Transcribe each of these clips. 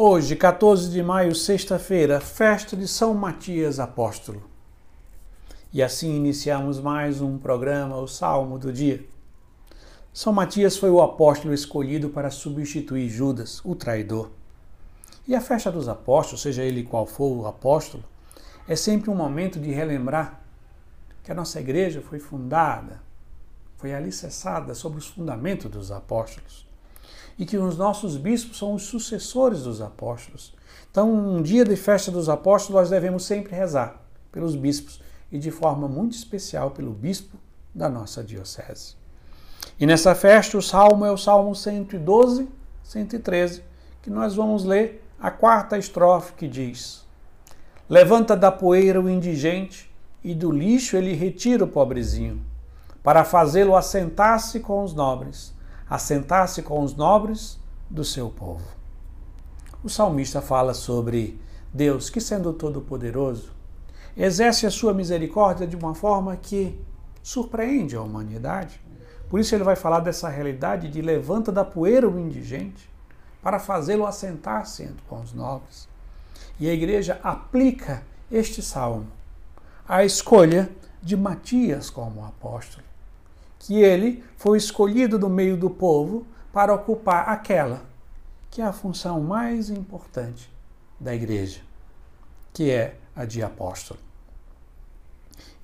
Hoje, 14 de maio, sexta-feira, festa de São Matias Apóstolo. E assim iniciamos mais um programa, o Salmo do Dia. São Matias foi o apóstolo escolhido para substituir Judas, o traidor. E a festa dos apóstolos, seja ele qual for o apóstolo, é sempre um momento de relembrar que a nossa igreja foi fundada, foi alicerçada sobre os fundamentos dos apóstolos e que os nossos bispos são os sucessores dos apóstolos. Então, um dia de festa dos apóstolos, nós devemos sempre rezar pelos bispos e de forma muito especial pelo bispo da nossa diocese. E nessa festa, o salmo é o Salmo 112, 113, que nós vamos ler a quarta estrofe que diz: Levanta da poeira o indigente e do lixo ele retira o pobrezinho, para fazê-lo assentar-se com os nobres assentar-se com os nobres do seu povo. O salmista fala sobre Deus que, sendo todo-poderoso, exerce a sua misericórdia de uma forma que surpreende a humanidade. Por isso ele vai falar dessa realidade de levanta da poeira o indigente para fazê-lo assentar-se com os nobres. E a igreja aplica este salmo à escolha de Matias como apóstolo que ele foi escolhido do meio do povo para ocupar aquela que é a função mais importante da igreja, que é a de apóstolo.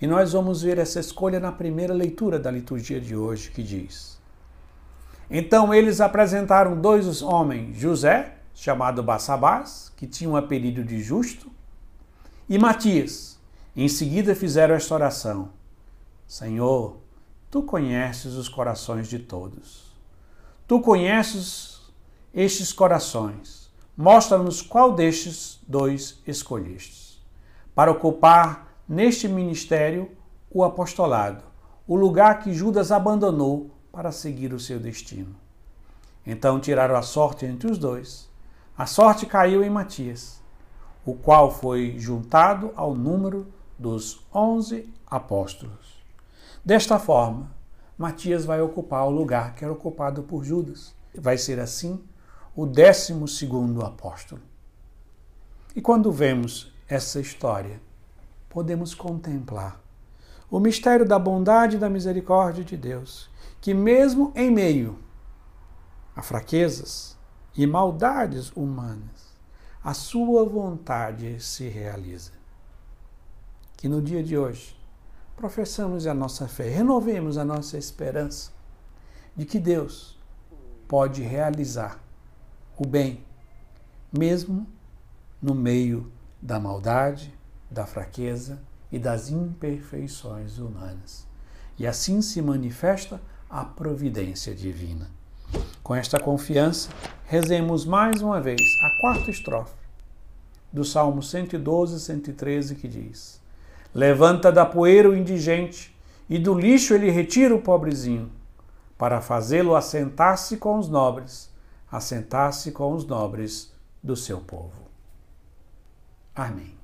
E nós vamos ver essa escolha na primeira leitura da liturgia de hoje, que diz: Então eles apresentaram dois homens, José, chamado Bassabás, que tinha um apelido de justo, e Matias. Em seguida fizeram esta oração: Senhor, Tu conheces os corações de todos. Tu conheces estes corações. Mostra-nos qual destes dois escolhestes, para ocupar neste ministério o apostolado, o lugar que Judas abandonou para seguir o seu destino. Então tiraram a sorte entre os dois. A sorte caiu em Matias, o qual foi juntado ao número dos onze apóstolos. Desta forma, Matias vai ocupar o lugar que era ocupado por Judas. Vai ser assim o décimo segundo apóstolo. E quando vemos essa história, podemos contemplar o mistério da bondade e da misericórdia de Deus, que mesmo em meio a fraquezas e maldades humanas, a sua vontade se realiza. Que no dia de hoje professamos a nossa fé, renovemos a nossa esperança de que Deus pode realizar o bem, mesmo no meio da maldade, da fraqueza e das imperfeições humanas. E assim se manifesta a providência divina. Com esta confiança, rezemos mais uma vez a quarta estrofe do Salmo 112, 113, que diz: Levanta da poeira o indigente, e do lixo ele retira o pobrezinho, para fazê-lo assentar-se com os nobres, assentar-se com os nobres do seu povo. Amém.